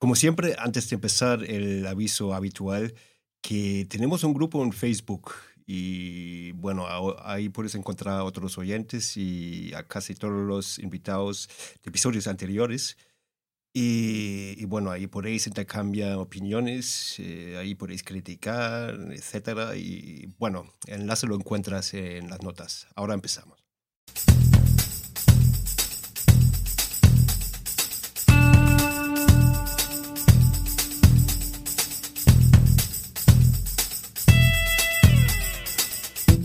Como siempre, antes de empezar el aviso habitual, que tenemos un grupo en Facebook y bueno, ahí puedes encontrar a otros oyentes y a casi todos los invitados de episodios anteriores. Y, bueno, ahí podéis intercambiar opiniones, eh, ahí podéis criticar, etcétera. Y bueno, el enlace lo encuentras en las notas. Ahora empezamos.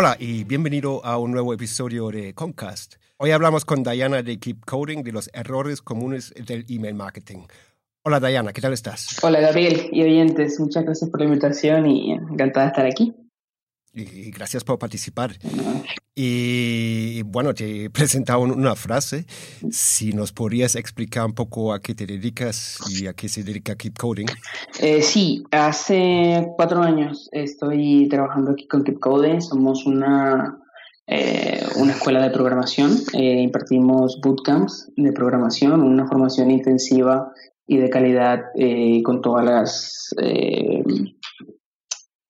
Hola y bienvenido a un nuevo episodio de Comcast. Hoy hablamos con Diana de Keep Coding de los errores comunes del email marketing. Hola Diana, ¿qué tal estás? Hola Gabriel y oyentes, muchas gracias por la invitación y encantada de estar aquí y gracias por participar. Y bueno, te he presentado una frase. Si nos podrías explicar un poco a qué te dedicas y a qué se dedica Keep Coding. Eh, sí, hace cuatro años estoy trabajando aquí con Keep Coding. Somos una, eh, una escuela de programación. Eh, impartimos bootcamps de programación, una formación intensiva y de calidad con todas las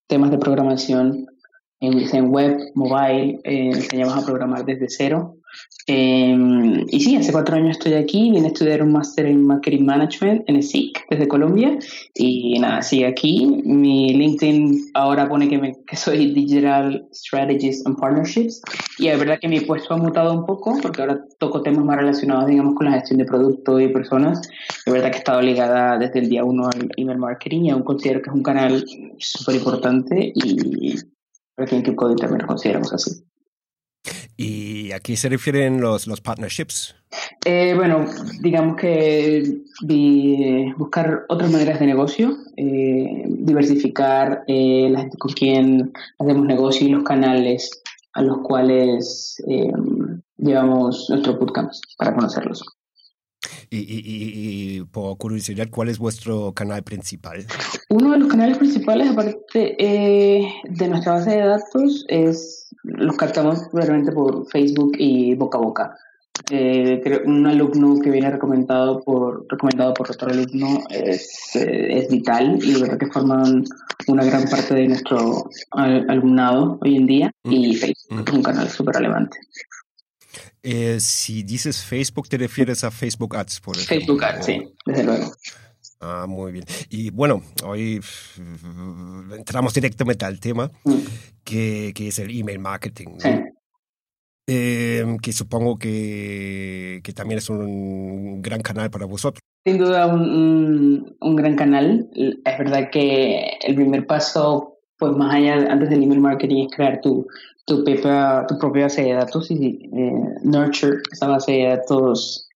temas de programación en, web, mobile, eh, enseñamos a programar desde cero. Em, y sí, hace cuatro años estoy aquí, vine a estudiar un máster en Marketing Management en el SIC desde Colombia y nada, sigue aquí. Mi LinkedIn ahora pone que, me, que soy Digital Strategies and Partnerships y es verdad que mi puesto ha mutado un poco porque ahora toco temas más relacionados, digamos, con la gestión de productos y personas. Es verdad que he estado ligada desde el día uno al email marketing y aún considero que es un canal súper importante y aquí en Code también lo consideramos así. ¿Y a qué se refieren los, los partnerships? Eh, bueno, digamos que buscar otras maneras de negocio, eh, diversificar eh, la gente con quien hacemos negocio y los canales a los cuales llevamos nuestros bootcamps para conocerlos. Y, por curiosidad, ¿cuál es vuestro canal principal? Uno de los canales principales, aparte eh, de nuestra base de datos, es los captamos realmente por Facebook y boca a boca. Eh, un alumno que viene recomendado por recomendado por otro alumno es, eh, es vital y de verdad que forman una gran parte de nuestro alumnado hoy en día y Facebook es un canal súper relevante. Eh, si dices Facebook, te refieres a Facebook Ads, por ejemplo. Facebook Ads, sí, desde luego. Ah, muy bien. Y bueno, hoy entramos directamente al tema, mm. que, que, es el email marketing. Eh, que supongo que, que, también es un gran canal para vosotros. Sin duda, un, un, gran canal. Es verdad que el primer paso, pues más allá, antes del email marketing, es crear tu, tu propia, tu propia base de datos y eh, nurture esa base de datos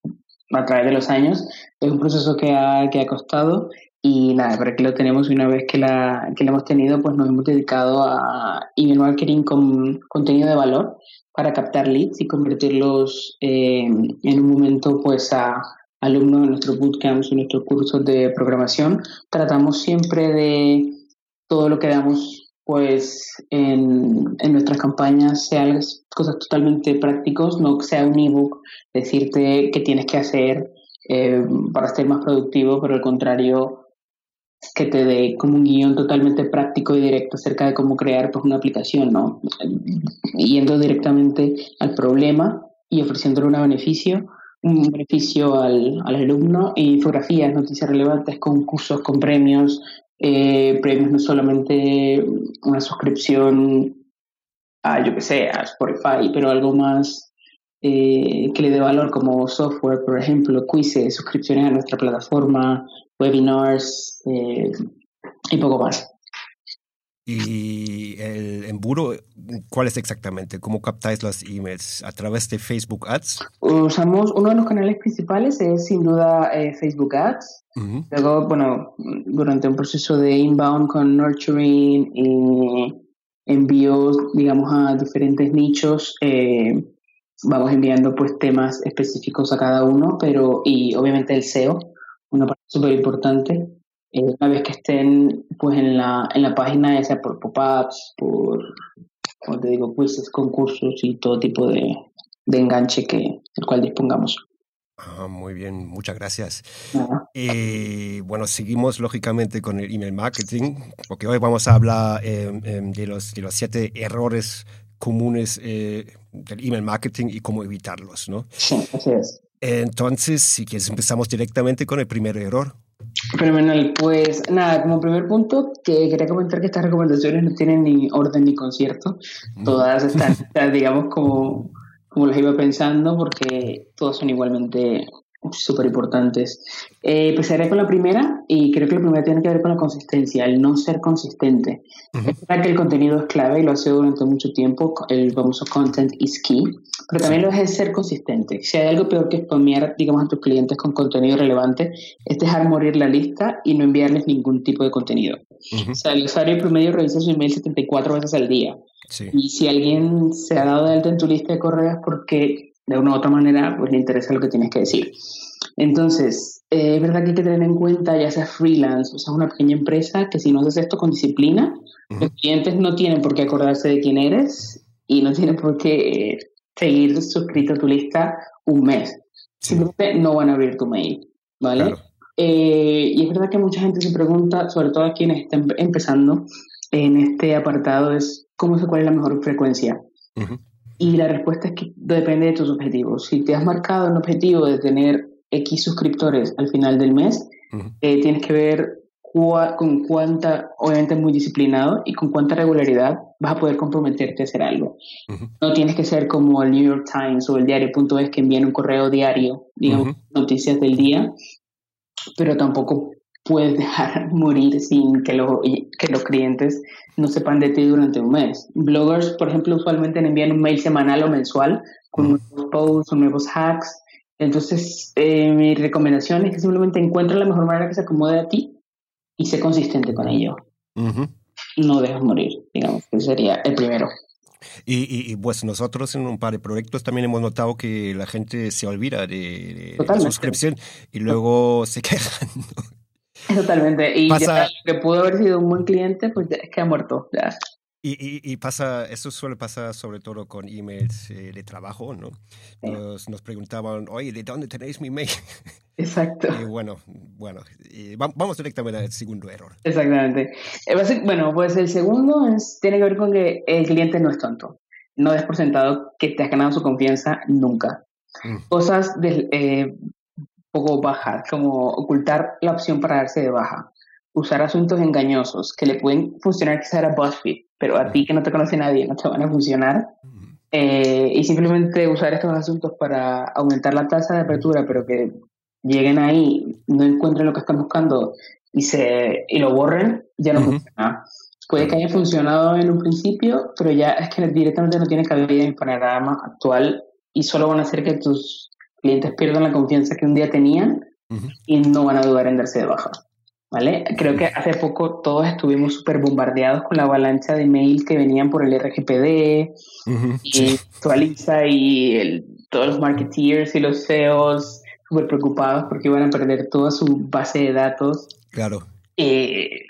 a través de los años. Es un proceso que ha, que ha costado y nada, para que lo tenemos una vez que la, que lo hemos tenido, pues nos hemos dedicado a email marketing con contenido de valor para captar leads y convertirlos eh, en un momento pues a alumnos de nuestros bootcamps y nuestros cursos de programación. Tratamos siempre de todo lo que damos pues en, en nuestras campañas sean cosas totalmente prácticos, no sea un ebook decirte qué tienes que hacer eh, para ser más productivo, pero al contrario, que te dé como un guion totalmente práctico y directo acerca de cómo crear pues, una aplicación, ¿no? Yendo directamente al problema y ofreciéndole un beneficio, un beneficio al, al alumno y fotografías, noticias relevantes, concursos con premios, eh, premios no solamente una suscripción a, yo que sé, a Spotify, pero algo más eh, que le dé valor como software, por ejemplo, quizzes, suscripciones a nuestra plataforma, webinars eh, y poco más. ¿Y el embudo, cuál es exactamente? ¿Cómo captáis los emails? ¿A través de Facebook Ads? Usamos, uno de los canales principales es sin duda eh, Facebook Ads. Luego, bueno, durante un proceso de inbound con nurturing y envíos, digamos, a diferentes nichos, eh, vamos enviando pues temas específicos a cada uno, pero y obviamente el SEO, una parte súper importante. Eh, una vez que estén pues en la, en la página, ya sea por pop-ups, por, como te digo, quizzes, concursos y todo tipo de, de enganche que el cual dispongamos. Ah, muy bien, muchas gracias. Eh, bueno, seguimos lógicamente con el email marketing, porque hoy vamos a hablar eh, em, de, los, de los siete errores comunes eh, del email marketing y cómo evitarlos, ¿no? Sí, así es. Entonces, si quieres, empezamos directamente con el primer error. Fenomenal. Pues nada, como primer punto, que quería comentar que estas recomendaciones no tienen ni orden ni concierto. Todas están, digamos, como, como las iba pensando, porque todas son igualmente súper importantes. Eh, empezaré con la primera y creo que la primera tiene que ver con la consistencia, el no ser consistente. Es verdad que el contenido es clave y lo ha sido durante mucho tiempo, el famoso content is key, pero también lo es ser consistente. Si hay algo peor que spamear, digamos, a tus clientes con contenido relevante, es dejar morir la lista y no enviarles ningún tipo de contenido. O sea, el usuario promedio revisa su email 74 veces al día. Y si alguien se ha dado de alta en tu lista de correos porque de una u otra manera, pues le interesa lo que tienes que decir. Entonces, eh, es verdad que hay que tener en cuenta, ya sea freelance o sea una pequeña empresa, que si no haces esto con disciplina, los clientes no tienen por qué acordarse de quién eres y no tienen por qué seguir suscrito a tu lista un mes. Simplemente no van a abrir tu mail, ¿vale? Eh, y es verdad que mucha gente se pregunta, sobre todo a quienes están empezando en este apartado, es cómo se cuál es la mejor frecuencia. Y la respuesta es que depende de tus objetivos. Si te has marcado un objetivo de tener X suscriptores al final del mes, eh, tienes que ver con cuánta, obviamente muy disciplinado, y con cuánta regularidad vas a poder comprometerte a hacer algo. No tienes que ser como el New York Times o el diario.es que envían un correo diario, digamos, noticias del día, pero tampoco puedes dejar morir sin que, que los clientes no sepan de ti durante un mes. Bloggers, por ejemplo, usualmente envían un mail semanal o mensual con nuevos posts o nuevos hacks. Entonces, eh, mi recomendación es que simplemente encuentre la mejor manera que se acomode a ti y sé consistente con ello. No dejes morir, digamos, que sería el primero. Y, pues nosotros en un par de proyectos también hemos notado que la gente se olvida de, la suscripción y luego se quejan. Totalmente. Y ya, que pudo haber sido un buen cliente, pues es que ha muerto. Ya. Y, y, pasa, eso suele pasar sobre todo con emails eh, de trabajo, ¿no? Nos, nos, preguntaban, oye, ¿de dónde tenéis mi mail? Exacto. Y bueno, bueno, vamos directamente al segundo error. Exactamente. Eh, bueno, pues el segundo es, tiene que ver con que el cliente no es tonto. No des por sentado que te has ganado su confianza nunca. Mm. Cosas de, eh, poco bajas, como ocultar la opción para darse de baja, usar asuntos engañosos que le pueden funcionar quizá a BuzzFeed, pero a ti que no te conoce nadie no te van a funcionar. Eh, y simplemente usar estos asuntos para aumentar la tasa de apertura, pero que lleguen ahí, no encuentren lo que están buscando y, se, y lo borren, ya no funciona. Puede que haya funcionado en un principio, pero ya es que directamente no tiene cabida en el panorama actual y solo van a hacer que tus clientes pierdan la confianza que un día tenían y no van a dudar en darse de baja. ¿Vale? Creo que hace poco todos estuvimos súper bombardeados con la avalancha de mails que venían por el RGPD y actualiza y el, todos los marketeers y los CEOs súper preocupados porque iban a perder toda su base de datos. Claro. Eh,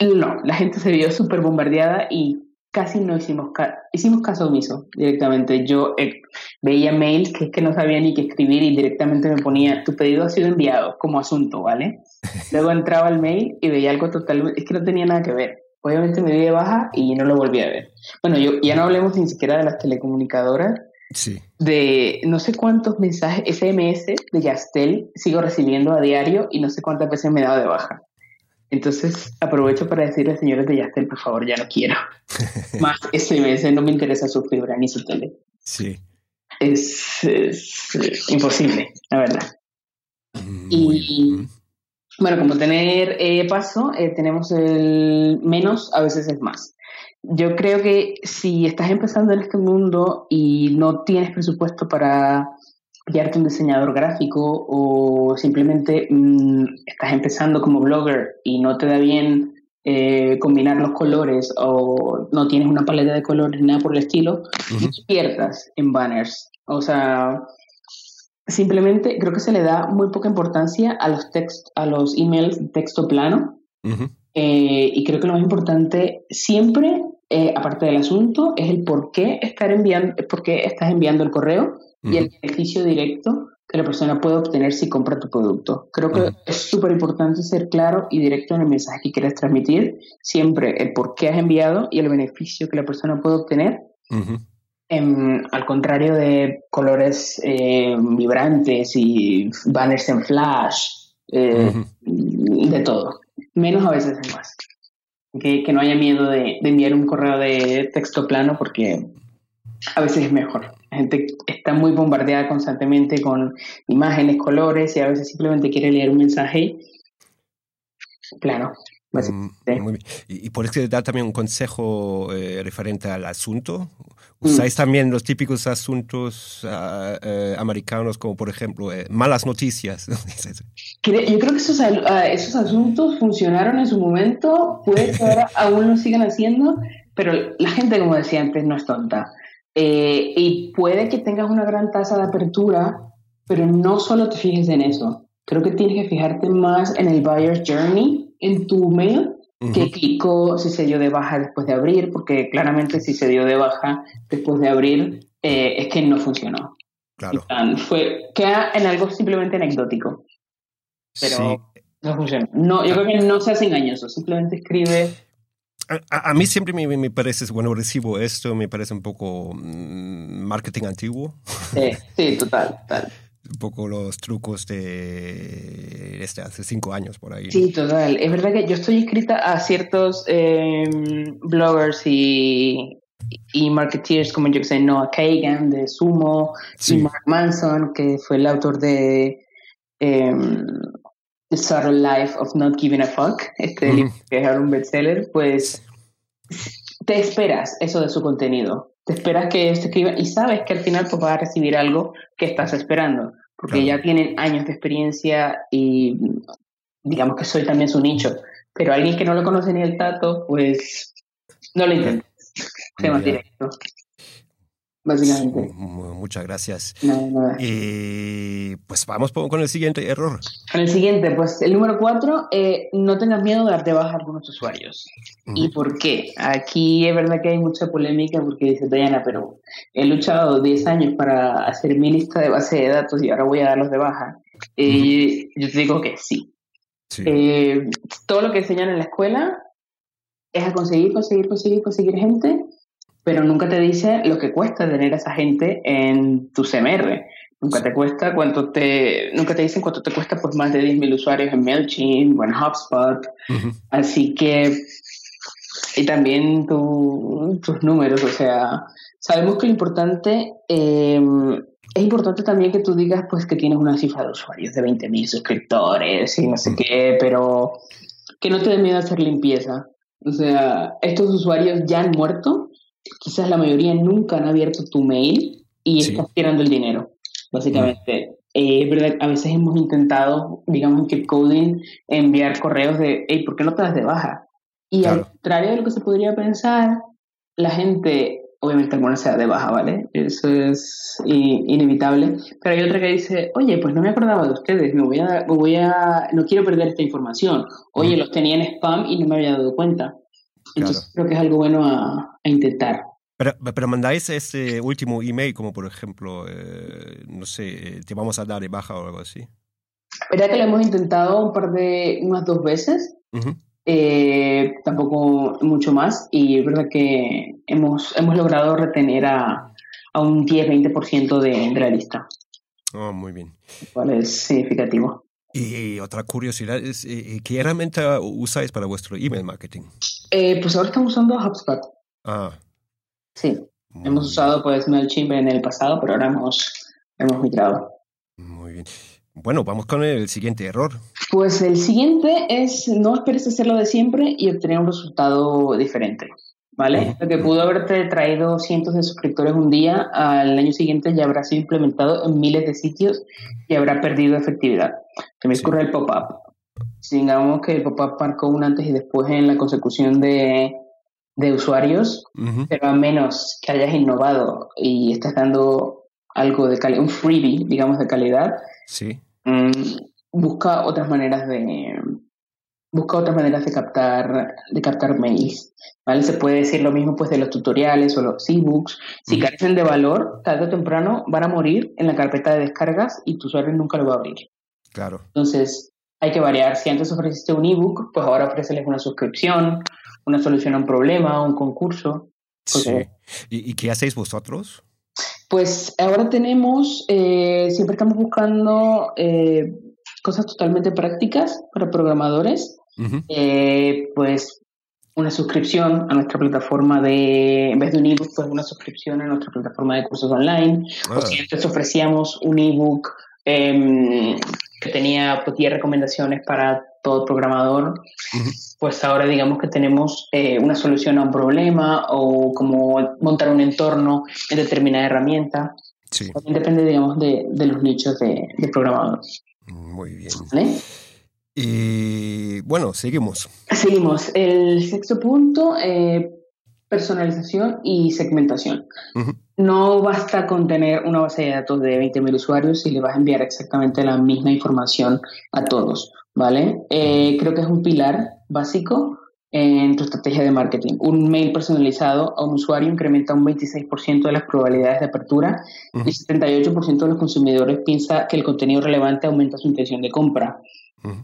no, la gente se vio súper bombardeada y casi no hicimos, hicimos caso omiso directamente. Yo eh, veía mails que, que no sabía ni qué escribir y directamente me ponía, tu pedido ha sido enviado como asunto, ¿vale? Luego entraba al mail y veía algo totalmente, es que no tenía nada que ver. Obviamente me di de baja y no lo volví a ver. Bueno, yo ya no hablemos ni siquiera de las telecomunicadoras. Sí. De no sé cuántos mensajes SMS de Yastel sigo recibiendo a diario y no sé cuántas veces me he dado de baja. Entonces aprovecho para decirle, señores de Yastel, por favor, ya no quiero. Más SMS, no me interesa su fibra ni su tele. Sí. Es, imposible, la verdad. y Bueno, como tener eh, paso, eh, tenemos el menos, a veces es más. Yo creo que si estás empezando en este mundo y no tienes presupuesto para pillarte un diseñador gráfico o simplemente mm, estás empezando como blogger y no te da bien eh, combinar los colores o no tienes una paleta de colores ni nada por el estilo, pierdas en banners. O sea, simplemente creo que se le da muy poca importancia a los text, a los emails de texto plano. Eh, y creo que lo más importante siempre, eh, aparte del asunto, es el por qué estar enviando, por qué estás enviando el correo y el beneficio directo que la persona puede obtener si compra tu producto. Creo que es súper importante ser claro y directo en el mensaje que quieres transmitir, siempre el por qué has enviado y el beneficio que la persona puede obtener. al contrario de colores eh, vibrantes y banners en flash, eh, de todo. Menos a veces es más. Que, que no haya miedo de, de enviar un correo de texto plano porque a veces es mejor. La gente está muy bombardeada constantemente con imágenes, colores y a veces simplemente quiere leer un mensaje. Claro. Mm, y, por eso dar también un consejo eh, referente al asunto. Mm. Usáis también los típicos asuntos eh, americanos, como por ejemplo eh, malas noticias. Yo creo que esos, esos asuntos funcionaron en su momento, puede que ahora aún lo sigan haciendo, pero la gente, como decía antes, no es tonta. Eh, y puede que tengas una gran tasa de apertura, pero no solo te fijes en eso. Creo que tienes que fijarte más en el buyer's journey en tu mail, que clicó, si se dio de baja después de abrir, porque claramente si se dio de baja después de abrir, eh, es que no funcionó. Claro. Fue, queda en algo simplemente anecdótico. Pero no funciona. No, yo creo que no seas engañoso, simplemente escribe a, mí siempre me, me, parece, bueno, recibo esto, me parece un poco mm, marketing antiguo. Sí, sí, total, total. un poco los trucos de este, hace cinco años por ahí. Sí, total. Es verdad que yo estoy inscrita a ciertos em, bloggers y, y marketeers como yo que sé, Noah Kagan de Sumo, y Mark Manson, que fue el autor de em, Subtle Life of Not Giving a Fuck, este libro que es un bestseller, pues te esperas eso de su contenido. Te esperas que se escriba y sabes que al final pues, vas a recibir algo que estás esperando, porque ya tienen años de experiencia y digamos que soy también su nicho. Pero alguien que no lo conoce ni el tato, pues no lo intentes. Sé más directo básicamente. Muchas gracias. Y pues vamos con el siguiente error. Con el siguiente, pues el número cuatro, eh, no tengas miedo de darte baja a algunos usuarios. ¿Y por qué? Aquí es verdad que hay mucha polémica porque dice Diana, pero he luchado 10 años para hacer mi lista de base de datos y ahora voy a darlos de baja. Y yo te digo que sí. Eh, todo lo que enseñan en la escuela es a conseguir, conseguir, conseguir, conseguir gente pero nunca te dice lo que cuesta tener a esa gente en tu CMR. Nunca te cuesta cuánto te, nunca te dicen cuánto te cuesta por más de 10.000 usuarios en MailChimp o en HubSpot. Así que, y también tus números, o sea, sabemos que lo importante, em, es importante también que tú digas pues que tienes una cifra de usuarios de 20.000 suscriptores y no sé qué, pero que no te dé miedo hacer limpieza. O sea, estos usuarios ya han muerto quizás la mayoría nunca han abierto tu mail y estás tirando el dinero, básicamente. Eh, verdad, a veces hemos intentado, digamos en Keep Coding, enviar correos de, hey, ¿por qué no te das de baja? Y al contrario de lo que se podría pensar, la gente, obviamente alguna se da de baja, ¿vale? Eso es inevitable. Pero hay otra que dice, oye, pues no me acordaba de ustedes, me voy a, voy a, no quiero perder esta información. Oye, los tenía en spam y no me había dado cuenta. Entonces creo que es algo bueno a, intentar. Pero, pero, mandáis ese último email, como por ejemplo, eh, no sé, te vamos a dar de baja o algo así. Verdad que lo hemos intentado un par de, unas dos veces, eh, tampoco mucho más, y es verdad que hemos, hemos logrado retener a, a un 10-20% de, de la lista. Oh, muy bien. Cual es significativo. Y otra curiosidad es, eh, ¿qué herramienta usáis para vuestro email marketing? Eh, pues ahora estamos usando HubSpot. Ah. Sí. hemos usado pues MailChimp en el pasado, pero ahora hemos, hemos migrado. Muy bien. Bueno, vamos con el siguiente error. Pues el siguiente es no esperes hacerlo de siempre y obtener un resultado diferente. ¿Vale? Lo que pudo haberte traído cientos de suscriptores un día, al año siguiente ya habrá sido implementado en miles de sitios y habrá perdido efectividad. Que me ocurre el pop-up. Digamos que el pop-up marcó un antes y después en la consecución de, de usuarios, pero a menos que hayas innovado y estás dando algo de calidad, un freebie, digamos, de calidad, sí. Mm, busca otras maneras de busca otras maneras de captar de captar mails vale se puede decir lo mismo pues de los tutoriales o los ebooks. Si carecen de valor tarde o temprano van a morir en la carpeta de descargas y tu usuario nunca lo va a abrir. Claro. Entonces hay que variar si antes ofreciste un ebook pues ahora ofrecerles una suscripción una solución a un problema un concurso sí. ¿Y, qué hacéis vosotros pues ahora tenemos, eh, siempre estamos buscando eh, cosas totalmente prácticas para programadores. Eh, pues una suscripción a nuestra plataforma de, en vez de un ebook, pues una suscripción a nuestra plataforma de cursos online. O si antes ofrecíamos un ebook em, que tenía, pues, 10 recomendaciones para todo programador, pues ahora digamos que tenemos eh, una solución a un problema o como montar un entorno en determinada herramienta. Sí. depende, digamos, de, los nichos de, de programador. Muy bien. Y bueno, seguimos. Seguimos. El sexto punto, eh, personalización y segmentación. No basta con tener una base de datos de 20.000 usuarios y le vas a enviar exactamente la misma información a todos, ¿vale? Eh, creo que es un pilar básico en tu estrategia de marketing. Un mail personalizado a un usuario incrementa un 26% de las probabilidades de apertura y 78% de los consumidores piensa que el contenido relevante aumenta su intención de compra.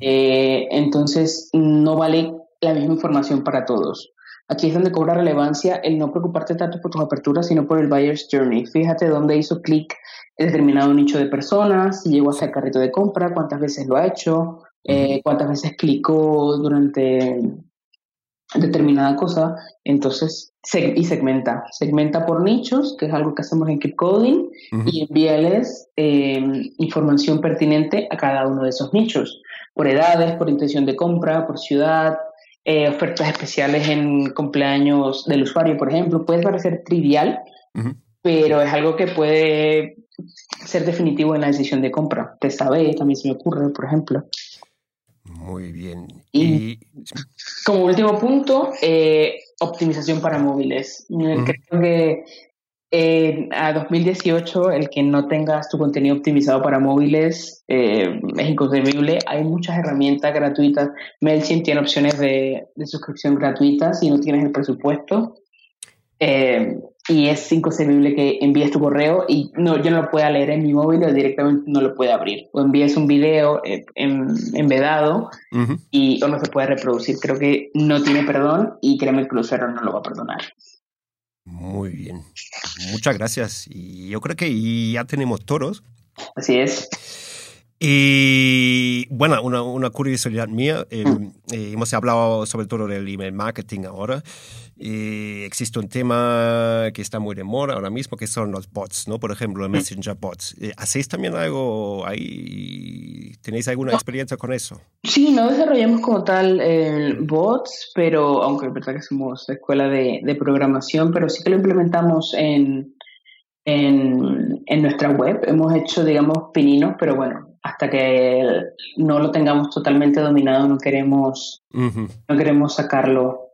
Eh, entonces, no vale la misma información para todos. Aquí es donde cobra relevancia el no preocuparte tanto por tus aperturas, sino por el buyer's journey. Fíjate dónde hizo clic determinado nicho de personas, si llegó hasta el carrito de compra, cuántas veces lo ha hecho, eh, cuántas veces clicó durante determinada cosa. Entonces, y segmenta. Segmenta por nichos, que es algo que hacemos en Keep Coding, y envíales em, información pertinente a cada uno de esos nichos, por edades, por intención de compra, por ciudad, eh, ofertas especiales en cumpleaños del usuario, por ejemplo. Puede parecer trivial, pero es algo que puede ser definitivo en la decisión de compra. Te sabe, también se me ocurre, por ejemplo. Muy bien. Y, como último punto, eh, optimización para móviles. Creo que eh, a 2018 el que no tengas tu contenido optimizado para móviles eh, es inconcebible. Hay muchas herramientas gratuitas. MailChimp tiene opciones de, suscripción gratuitas si no tienes el presupuesto. Eh, y es inconcebible que envíes tu correo y no, yo no lo pueda leer en mi móvil o directamente no lo pueda abrir. O envíes un video en, embedado y o no se puede reproducir. Creo que no tiene perdón y créeme que el usuario no lo va a perdonar. Muy bien. Muchas gracias. Y yo creo que ya tenemos toros. Así es. Y bueno, una, una curiosidad mía, eh, eh, hemos hablado sobre todo del email marketing ahora. Y existe un tema que está muy de moda ahora mismo, que son los bots, ¿no? Por ejemplo, los Messenger bots. Eh, ¿Hacéis también algo ahí? ¿Tenéis alguna experiencia con eso? Sí, no desarrollamos como tal bots, pero aunque es verdad que somos escuela de, de programación, pero sí que lo implementamos en, en, en, nuestra web. Hemos hecho, digamos, pininos, pero bueno, hasta que no lo tengamos totalmente dominado no queremos, no queremos sacarlo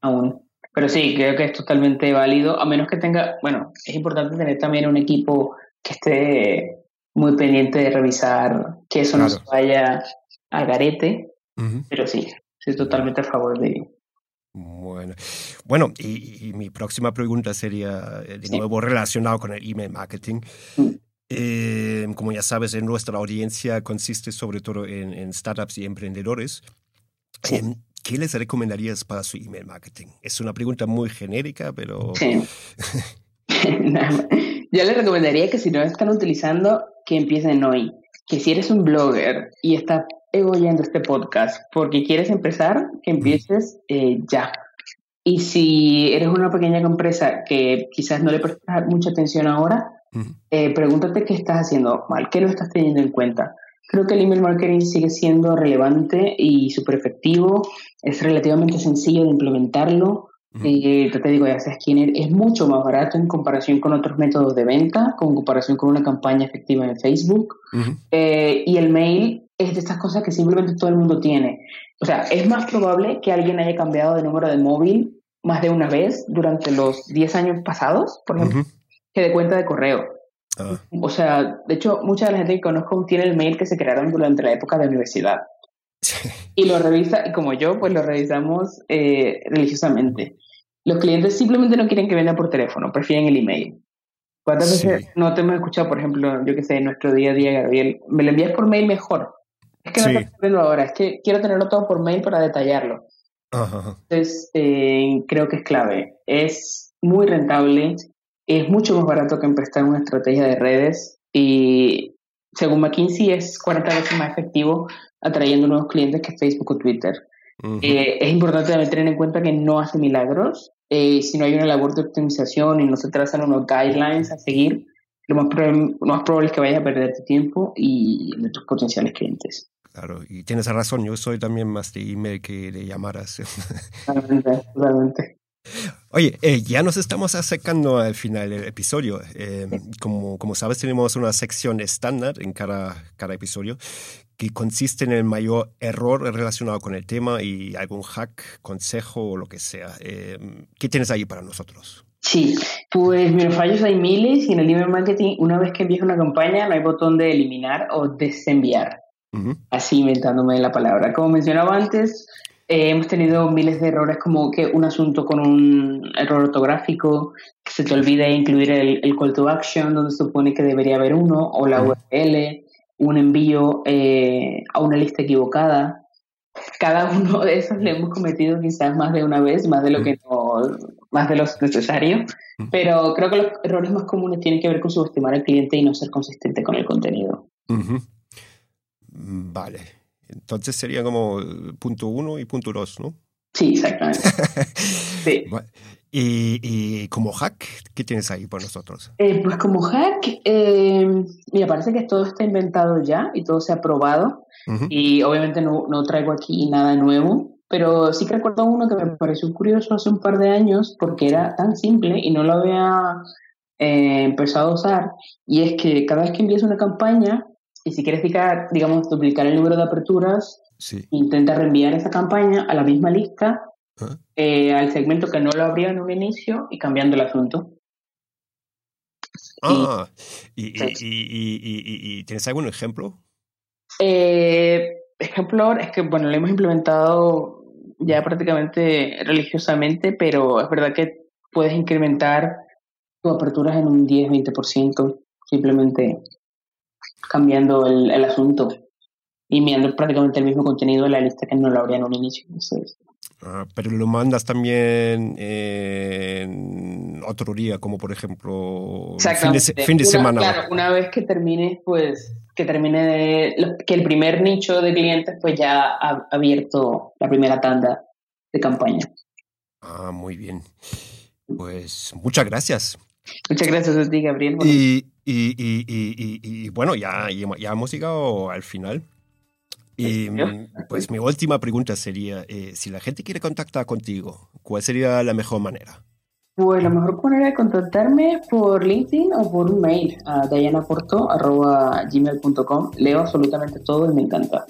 aún. Pero sí, creo que es totalmente válido, a menos que tenga, bueno, es importante tener también un equipo que esté muy pendiente de revisar que eso no se vaya al garete, pero sí, estoy totalmente a favor de, bueno, bueno y, mi próxima pregunta sería eh, de nuevo relacionado con el email marketing. Mm. Eh, como ya sabes, en nuestra audiencia consiste sobre todo en, startups y emprendedores. Em, ¿Qué les recomendarías para su email marketing? Es una pregunta muy genérica, pero... Yo les recomendaría que si no están utilizando, que empiecen hoy. Que si eres un blogger y estás oyendo este podcast porque quieres empezar, que empieces eh, ya. Y si eres una pequeña empresa que quizás no le prestas mucha atención ahora, eh, pregúntate qué estás haciendo mal, qué no estás teniendo en cuenta. creo que el email marketing sigue siendo relevante y súper efectivo. Es relativamente sencillo de implementarlo. Eh, te digo, ya sabes quién es mucho más barato en comparación con otros métodos de venta, con comparación con una campaña efectiva en Facebook. Eh, y el mail es de estas cosas que simplemente todo el mundo tiene. O sea, es más probable que alguien haya cambiado de número de móvil más de una vez durante los 10 años pasados, por ejemplo, que de cuenta de correo. Ah. O sea, de hecho, mucha de la gente que conozco tiene el mail que se crearon durante la época de universidad. Y lo revisa, y como yo, pues lo revisamos eh, religiosamente. Los clientes simplemente no quieren que venda por teléfono, prefieren el email. ¿Cuántas veces no te hemos escuchado, por ejemplo, yo que sé, en nuestro día a día, Gabriel, me lo envías por mail mejor? Es que no estoy viendo ahora, es que quiero tenerlo todo por mail para detallarlo. Entonces, eh, creo que es clave. Es muy rentable, es mucho más barato que emprestar una estrategia de redes y según McKinsey es 40 veces más efectivo atrayendo nuevos clientes que Facebook o Twitter. Eh, es importante también tener en cuenta que no hace milagros. Eh, si no hay una labor de optimización y no se trazan unos guidelines a seguir, lo más, probable, es que vayas a perder tu tiempo y de tus potenciales clientes. Claro, y tienes razón, yo soy también más de email que de llamadas. Totalmente, totalmente. Oye, eh, ya nos estamos acercando al final del episodio. Eh, como, como sabes, tenemos una sección estándar en cada, cada episodio que consiste en el mayor error relacionado con el tema y algún hack, consejo o lo que sea. Eh, ¿Qué tienes ahí para nosotros? Sí, pues mis fallos hay miles y en el email marketing, una vez que envías una campaña, no hay botón de eliminar o desenviar. Así inventándome la palabra. Como mencionaba antes, eh, hemos tenido miles de errores como que un asunto con un error ortográfico, que se te olvide incluir el, call to action donde se supone que debería haber uno, o la URL, un envío eh, a una lista equivocada. Cada uno de esos le hemos cometido quizás más de una vez, más de lo que no, más de lo necesario, pero creo que los errores más comunes tienen que ver con subestimar al cliente y no ser consistente con el contenido. Vale. Entonces sería como punto uno y punto dos, ¿no? Sí, exactamente. sí. Y, como hack, ¿qué tienes ahí por nosotros? Eh, pues como hack, eh, mira, parece que todo está inventado ya y todo se ha probado. Y obviamente no, no, traigo aquí nada nuevo, pero sí que recuerdo uno que me pareció curioso hace un par de años porque era tan simple y no lo había eh, empezado a usar. Y es que cada vez que envías una campaña, y si quieres, digamos, duplicar el número de aperturas, intenta reenviar esa campaña a la misma lista, ah. eh, al segmento que no lo abría en un inicio y cambiando el asunto. Ah, ¿y, y, tienes algún ejemplo? Eh, ejemplo, es que, bueno, lo hemos implementado ya prácticamente religiosamente, pero es verdad que puedes incrementar tus aperturas en un 10-20%, simplemente cambiando el, el asunto y enviando prácticamente el mismo contenido de la lista que no lo habría en un inicio. Ah, pero lo mandas también en otro día, como por ejemplo fin de, fin de semana. Claro, una vez que termine, pues que termine de, que el primer nicho de clientes pues ya ha abierto la primera tanda de campaña. Ah, muy bien. Pues muchas gracias. Muchas gracias a ti, Gabriel. Y, y, y, y, bueno, ya, ya hemos llegado al final. Y pues mi última pregunta sería, eh, si la gente quiere contactar contigo, ¿cuál sería la mejor manera? Pues la mejor manera de contactarme por LinkedIn o por un mail a gmail.com Leo absolutamente todo y me encanta.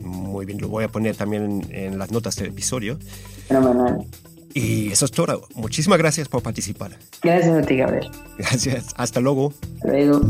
Muy bien, lo voy a poner también en, en las notas del episodio. Fenomenal. Y eso es todo. Muchísimas gracias por participar. Gracias a ti, Gabriel. Gracias. Hasta luego. Hasta luego.